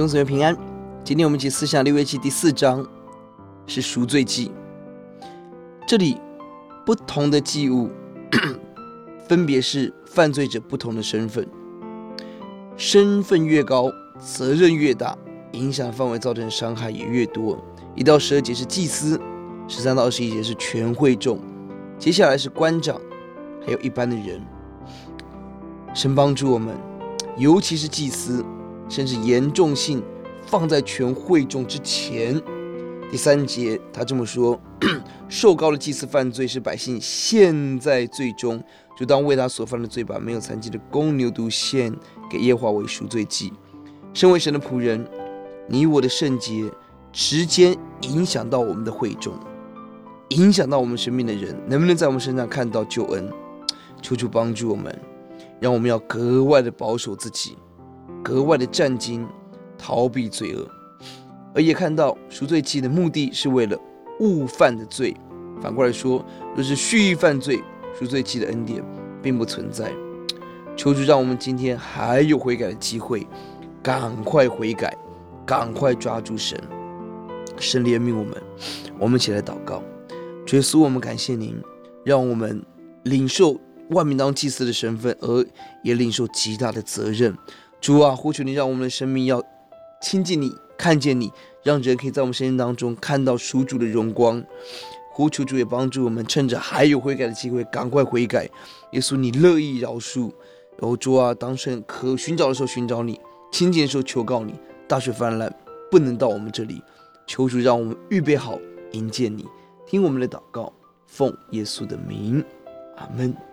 兄姊妹平安。今天我们一起思想六月记第四章，是赎罪祭。这里不同的祭物，分别是犯罪者不同的身份，身份越高，责任越大，影响范围造成伤害也越多。一到十二节是祭司，十三到二十一节是全会众，接下来是官长，还有一般的人。神帮助我们，尤其是祭司，甚至严重性放在全会众之前。第三节他这么说：受膏的祭司犯罪，是百姓现在罪中，就当为他所犯的罪，把没有残疾的公牛犊献给耶和华为赎罪祭。身为神的仆人，你我的圣洁直接影响到我们的会众，影响到我们生命的人，能不能在我们身上看到救恩？求主帮助我们。让我们要格外的保守自己，格外的战兢，逃避罪恶。而也看到赎罪祭的目的是为了误犯的罪。反过来说，若是蓄意犯罪，赎罪祭的恩典并不存在。求主让我们今天还有悔改的机会，赶快悔改，赶快抓住神，神怜悯我们。我们一起来祷告，主耶稣，我们感谢您，让我们领受。万民当祭司的身份，而也领受极大的责任。主啊，呼求你，让我们的生命要亲近你，看见你，让人可以在我们生命当中看到属主的荣光。呼求主也帮助我们，趁着还有悔改的机会，赶快悔改。耶稣，你乐意饶恕。然后，主啊，当神可寻找的时候寻找你，亲近的时候求告你。大水泛滥，不能到我们这里。求主让我们预备好迎接你。听我们的祷告，奉耶稣的名，阿门。